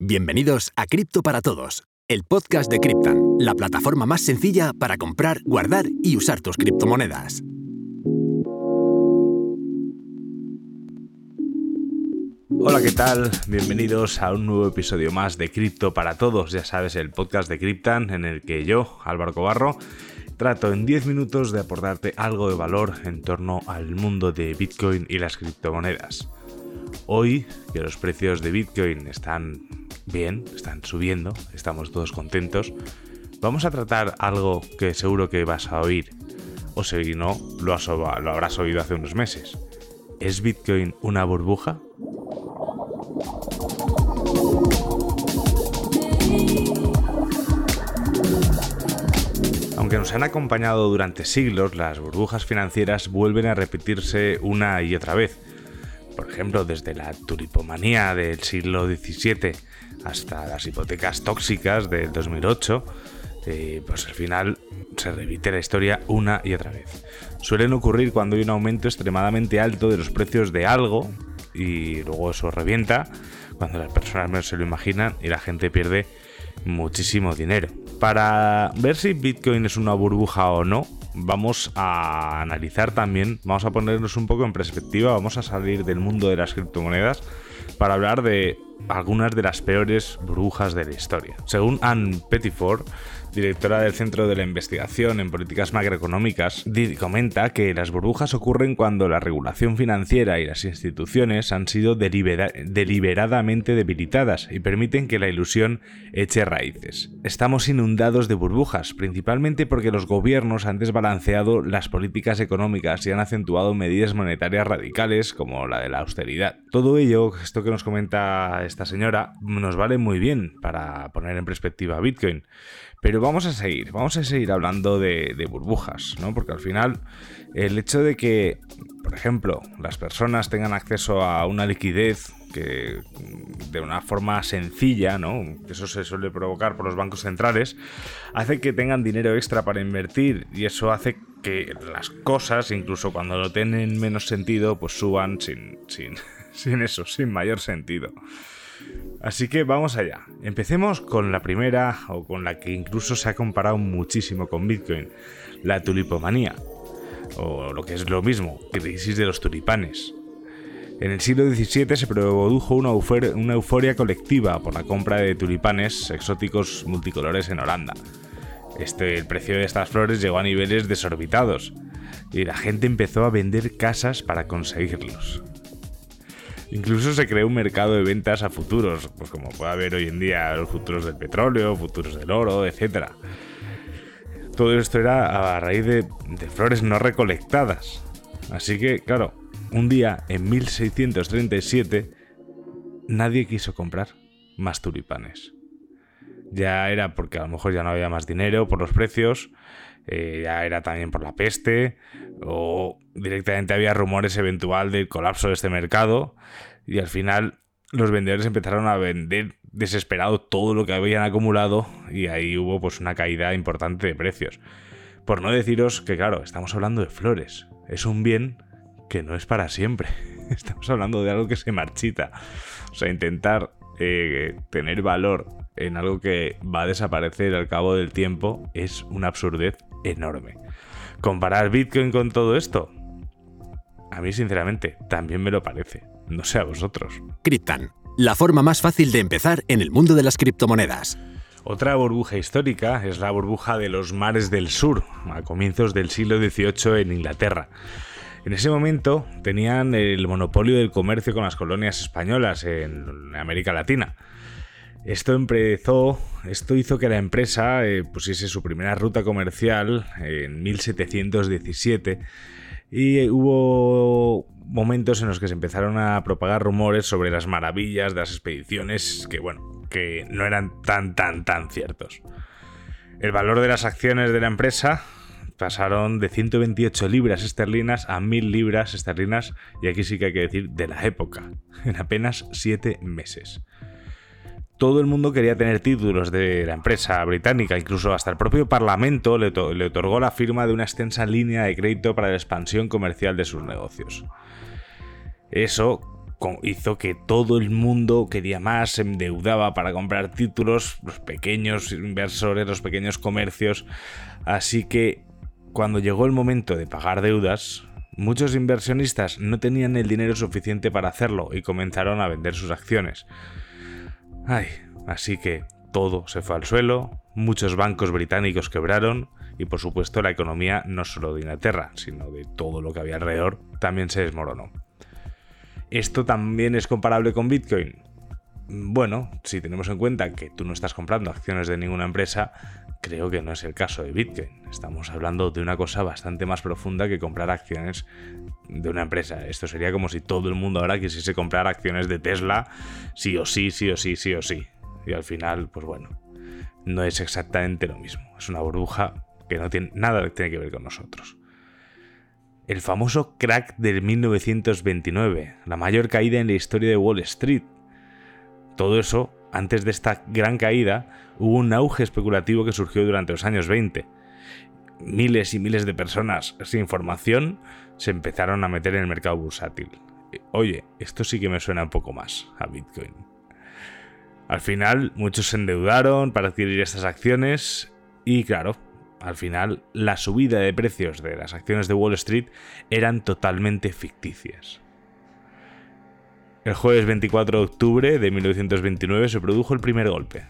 Bienvenidos a Cripto para Todos, el podcast de Cryptan, la plataforma más sencilla para comprar, guardar y usar tus criptomonedas. Hola, ¿qué tal? Bienvenidos a un nuevo episodio más de Cripto para Todos, ya sabes, el podcast de Cryptan en el que yo, Álvaro Cobarro, trato en 10 minutos de aportarte algo de valor en torno al mundo de Bitcoin y las criptomonedas. Hoy, que los precios de Bitcoin están bien, están subiendo, estamos todos contentos, vamos a tratar algo que seguro que vas a oír, o si no, lo, lo habrás oído hace unos meses. ¿Es Bitcoin una burbuja? Aunque nos han acompañado durante siglos, las burbujas financieras vuelven a repetirse una y otra vez. Por ejemplo, desde la tulipomanía del siglo XVII hasta las hipotecas tóxicas del 2008, eh, pues al final se repite la historia una y otra vez. Suelen ocurrir cuando hay un aumento extremadamente alto de los precios de algo y luego eso revienta, cuando las personas menos se lo imaginan y la gente pierde muchísimo dinero. Para ver si Bitcoin es una burbuja o no, vamos a analizar también, vamos a ponernos un poco en perspectiva, vamos a salir del mundo de las criptomonedas para hablar de algunas de las peores burbujas de la historia. Según Anne Pettiford, directora del Centro de la Investigación en Políticas Macroeconómicas, comenta que las burbujas ocurren cuando la regulación financiera y las instituciones han sido deliberadamente debilitadas y permiten que la ilusión eche raíces. Estamos inundados de burbujas, principalmente porque los gobiernos han desbalanceado las políticas económicas y han acentuado medidas monetarias radicales como la de la austeridad. Todo ello, esto que nos comenta esta señora, nos vale muy bien para poner en perspectiva Bitcoin. Pero vamos a seguir, vamos a seguir hablando de, burbujas, ¿no? Porque al final el hecho de que, por ejemplo, las personas tengan acceso a una liquidez que de una forma sencilla, ¿no? Eso se suele provocar por los bancos centrales, hace que tengan dinero extra para invertir y eso hace que las cosas, incluso cuando no tienen menos sentido, pues suban sin, sin, sin eso, sin mayor sentido. Así que vamos allá. Empecemos con la primera, o con la que incluso se ha comparado muchísimo con Bitcoin, la tulipomanía, o lo que es lo mismo, crisis de los tulipanes. En el siglo XVII se produjo una, euforia colectiva por la compra de tulipanes exóticos multicolores en Holanda. Este, el precio de estas flores llegó a niveles desorbitados y la gente empezó a vender casas para conseguirlos. Incluso se creó un mercado de ventas a futuros, pues como puede haber hoy en día los futuros del petróleo, futuros del oro, etc. Todo esto era a raíz de, flores no recolectadas. Así que, claro, un día en 1637 nadie quiso comprar más tulipanes. Ya era porque a lo mejor ya no había más dinero por los precios, eh, ya era también por la peste, o directamente había rumores eventual del colapso de este mercado, y al final los vendedores empezaron a vender desesperado todo lo que habían acumulado y ahí hubo pues una caída importante de precios. Por no deciros que claro, estamos hablando de flores, es un bien que no es para siempre. Estamos hablando de algo que se marchita. O sea, intentar eh, tener valor en algo que va a desaparecer al cabo del tiempo es una absurdez enorme. ¿Comparar Bitcoin con todo esto? A mí, sinceramente, también me lo parece. No sé a vosotros. Cryptan, la forma más fácil de empezar en el mundo de las criptomonedas. Otra burbuja histórica es la burbuja de los mares del sur, a comienzos del siglo XVIII en Inglaterra. En ese momento tenían el monopolio del comercio con las colonias españolas en América Latina. Esto empezó, esto hizo que la empresa eh, pusiese su primera ruta comercial en 1717 y hubo momentos en los que se empezaron a propagar rumores sobre las maravillas de las expediciones que, bueno, que no eran tan, tan, tan ciertos. El valor de las acciones de la empresa pasaron de 128 libras esterlinas a 1000 libras esterlinas, y aquí sí que hay que decir de la época, en apenas 7 meses todo el mundo quería tener títulos de la empresa británica, incluso hasta el propio Parlamento le, otorgó la firma de una extensa línea de crédito para la expansión comercial de sus negocios. Eso hizo que todo el mundo quería más, se endeudaba para comprar títulos, los pequeños inversores, los pequeños comercios. Así que cuando llegó el momento de pagar deudas, muchos inversionistas no tenían el dinero suficiente para hacerlo y comenzaron a vender sus acciones. Ay, así que todo se fue al suelo, muchos bancos británicos quebraron y por supuesto la economía no solo de Inglaterra, sino de todo lo que había alrededor también se desmoronó. ¿Esto también es comparable con Bitcoin? Bueno, si tenemos en cuenta que tú no estás comprando acciones de ninguna empresa, creo que no es el caso de Bitcoin. Estamos hablando de una cosa bastante más profunda que comprar acciones de una empresa. Esto sería como si todo el mundo ahora quisiese comprar acciones de Tesla, sí o sí, sí o sí, sí o sí. Y al final, pues bueno, no es exactamente lo mismo. Es una burbuja que no tiene nada tiene que ver con nosotros el famoso crack del 1929, la mayor caída en la historia de Wall Street. Todo eso, antes de esta gran caída, hubo un auge especulativo que surgió durante los años 20. Miles y miles de personas sin formación se empezaron a meter en el mercado bursátil. Oye, esto sí que me suena un poco más a Bitcoin. Al final, muchos se endeudaron para adquirir estas acciones y claro, al final, la subida de precios de las acciones de Wall Street eran totalmente ficticias. El jueves 24 de octubre de 1929 se produjo el primer golpe,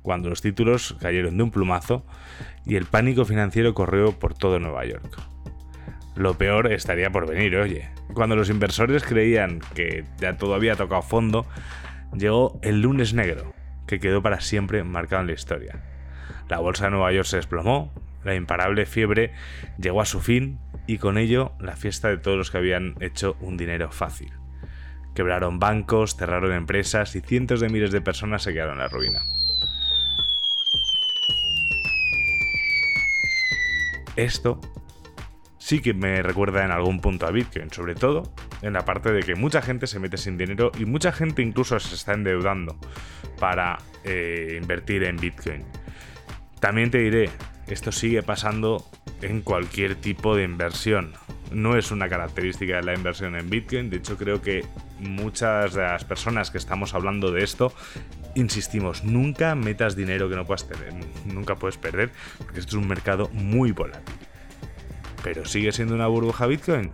cuando los títulos cayeron de un plumazo y el pánico financiero corrió por todo Nueva York. Lo peor estaría por venir, oye. Cuando los inversores creían que ya todo había tocado fondo, llegó el lunes negro, que quedó para siempre marcado en la historia. La bolsa de Nueva York se desplomó, la imparable fiebre llegó a su fin y con ello la fiesta de todos los que habían hecho un dinero fácil. Quebraron bancos, cerraron empresas y cientos de miles de personas se quedaron en la ruina. Esto sí que me recuerda en algún punto a Bitcoin, sobre todo en la parte de que mucha gente se mete sin dinero y mucha gente incluso se está endeudando para eh, invertir en Bitcoin. También te diré, esto sigue pasando en cualquier tipo de inversión. No es una característica de la inversión en Bitcoin, de hecho creo que muchas de las personas que estamos hablando de esto, insistimos, nunca metas dinero que no puedas tener, nunca puedes perder, porque esto es un mercado muy volátil. Pero sigue siendo una burbuja Bitcoin.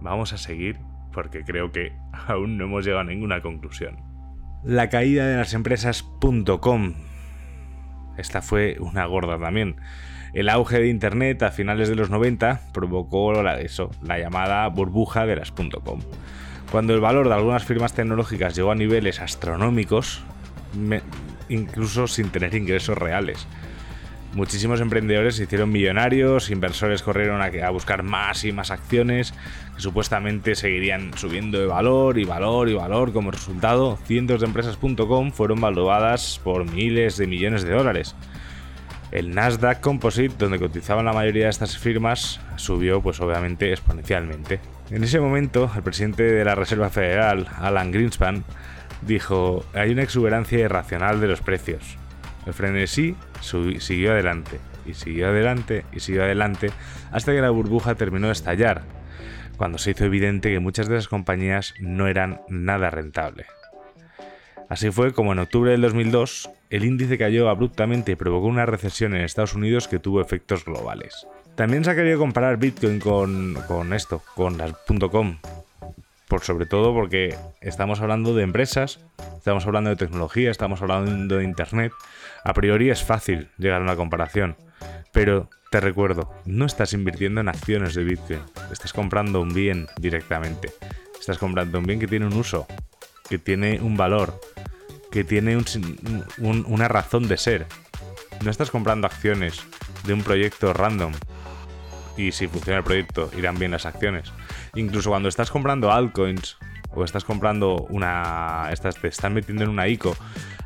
vamos a seguir porque creo que aún no hemos llegado a ninguna conclusión. La caída de las empresas.com esta fue una gorda también. El auge de Internet a finales de los 90 provocó la, llamada burbuja de las .com. Cuando el valor de algunas firmas tecnológicas llegó a niveles astronómicos, incluso sin tener ingresos reales. Muchísimos emprendedores se hicieron millonarios, inversores corrieron a, buscar más y más acciones que supuestamente seguirían subiendo de valor y valor y valor. Como resultado, cientos de empresas.com fueron valuadas por miles de millones de dólares. El Nasdaq Composite, donde cotizaban la mayoría de estas firmas, subió pues obviamente exponencialmente. En ese momento, el presidente de la Reserva Federal, Alan Greenspan, dijo, hay una exuberancia irracional de los precios. El frenesí siguió adelante, y siguió adelante, y siguió adelante, hasta que la burbuja terminó de estallar, cuando se hizo evidente que muchas de las compañías no eran nada rentable. Así fue como en octubre del 2002 el índice cayó abruptamente y provocó una recesión en Estados Unidos que tuvo efectos globales. También se ha querido comparar Bitcoin con, con esto, con las .com, por sobre todo porque estamos hablando de empresas, estamos hablando de tecnología, estamos hablando de Internet. A priori es fácil llegar a una comparación, pero te recuerdo, no estás invirtiendo en acciones de Bitcoin, estás comprando un bien directamente, estás comprando un bien que tiene un uso, que tiene un valor, que tiene una razón de ser. No estás comprando acciones de un proyecto random y si funciona el proyecto irán bien las acciones. Incluso cuando estás comprando altcoins o estás comprando una. Estás, te están metiendo en una ICO,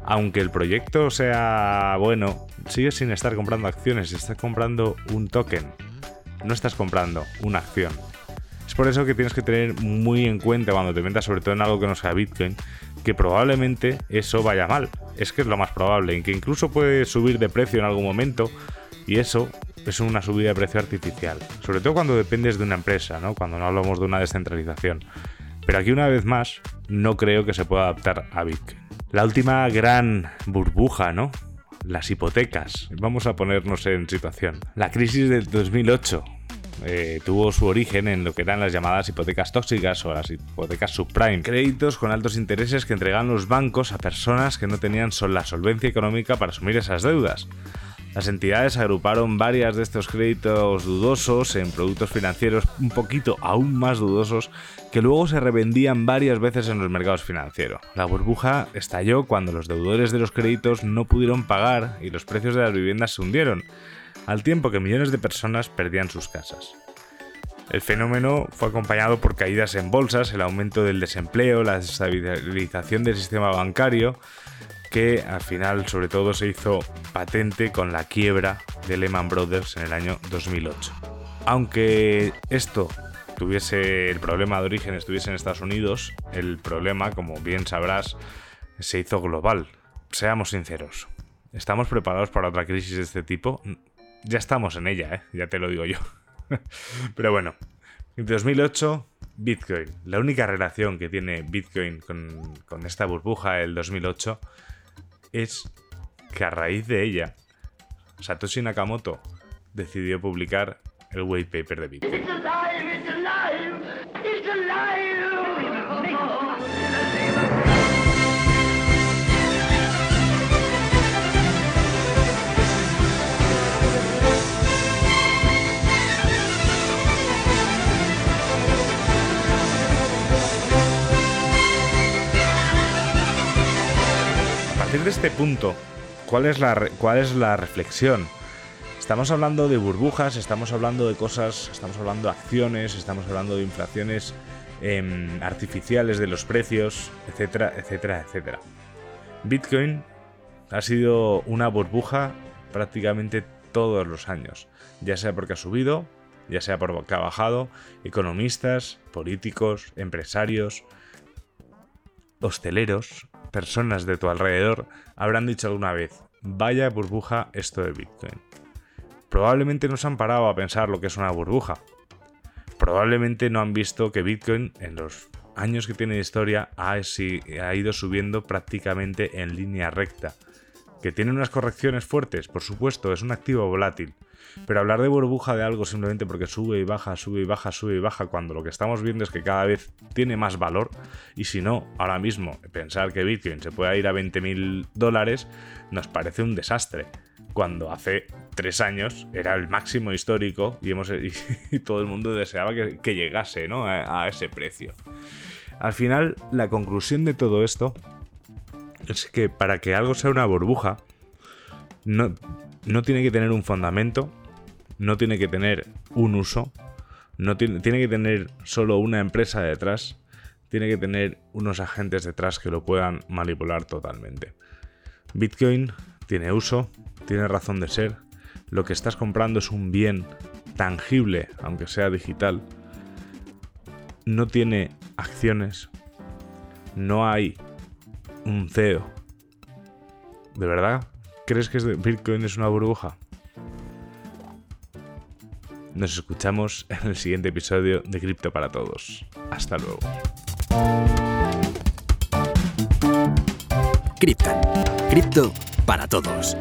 aunque el proyecto sea bueno, sigues sin estar comprando acciones, estás comprando un token. No estás comprando una acción. Es por eso que tienes que tener muy en cuenta cuando te metas, sobre todo en algo que no sea Bitcoin, que probablemente eso vaya mal. Es que es lo más probable, y que incluso puede subir de precio en algún momento, y eso es una subida de precio artificial. Sobre todo cuando dependes de una empresa, ¿no? Cuando no hablamos de una descentralización. Pero aquí una vez más, no creo que se pueda adaptar a Bitcoin. La última gran burbuja, ¿no? Las hipotecas. Vamos a ponernos en situación. La crisis del 2008 eh, tuvo su origen en lo que eran las llamadas hipotecas tóxicas o las hipotecas subprime, créditos con altos intereses que entregan los bancos a personas que no tenían la solvencia económica para asumir esas deudas. Las entidades agruparon varias de estos créditos dudosos en productos financieros un poquito aún más dudosos que luego se revendían varias veces en los mercados financieros. La burbuja estalló cuando los deudores de los créditos no pudieron pagar y los precios de las viviendas se hundieron, al tiempo que millones de personas perdían sus casas. El fenómeno fue acompañado por caídas en bolsas, el aumento del desempleo, la desestabilización del sistema bancario, que al final sobre todo se hizo patente con la quiebra de Lehman Brothers en el año 2008. Aunque esto tuviese el problema de origen estuviese en Estados Unidos, el problema, como bien sabrás, se hizo global. Seamos sinceros, ¿estamos preparados para otra crisis de este tipo? Ya estamos en ella, ¿eh? ya te lo digo yo. Pero bueno, en 2008, Bitcoin. La única relación que tiene Bitcoin con, con esta burbuja del 2008 es que a raíz de ella, Satoshi Nakamoto decidió publicar el white paper de Bitcoin. Partir de este punto, ¿cuál es, la, ¿cuál es la reflexión? Estamos hablando de burbujas, estamos hablando de cosas, estamos hablando de acciones, estamos hablando de inflaciones em, artificiales de los precios, etcétera, etcétera, etcétera. Bitcoin ha sido una burbuja prácticamente todos los años, ya sea porque ha subido, ya sea porque ha bajado, economistas, políticos, empresarios, hosteleros, personas de tu alrededor habrán dicho alguna vez, vaya burbuja esto de Bitcoin. Probablemente no se han parado a pensar lo que es una burbuja. Probablemente no han visto que Bitcoin en los años que tiene de historia ha, ha ido subiendo prácticamente en línea recta. Que tiene unas correcciones fuertes, por supuesto, es un activo volátil pero hablar de burbuja de algo simplemente porque sube y baja, sube y baja, sube y baja, cuando lo que estamos viendo es que cada vez tiene más valor, y si no, ahora mismo pensar que Bitcoin se pueda ir a 20.000 dólares nos parece un desastre cuando hace tres años era el máximo histórico y, hemos, todo el mundo deseaba que, llegase ¿no? a, ese precio. Al final, la conclusión de todo esto es que para que algo sea una burbuja, no, no tiene que tener un fundamento, no tiene que tener un uso, no tiene, tiene que tener solo una empresa detrás, tiene que tener unos agentes detrás que lo puedan manipular totalmente. Bitcoin tiene uso, tiene razón de ser, lo que estás comprando es un bien tangible, aunque sea digital, no tiene acciones, no hay un CEO. ¿De verdad? ¿Crees que Bitcoin es una burbuja? Nos escuchamos en el siguiente episodio de Cripto para Todos. Hasta luego. Criptan. Cripto para todos.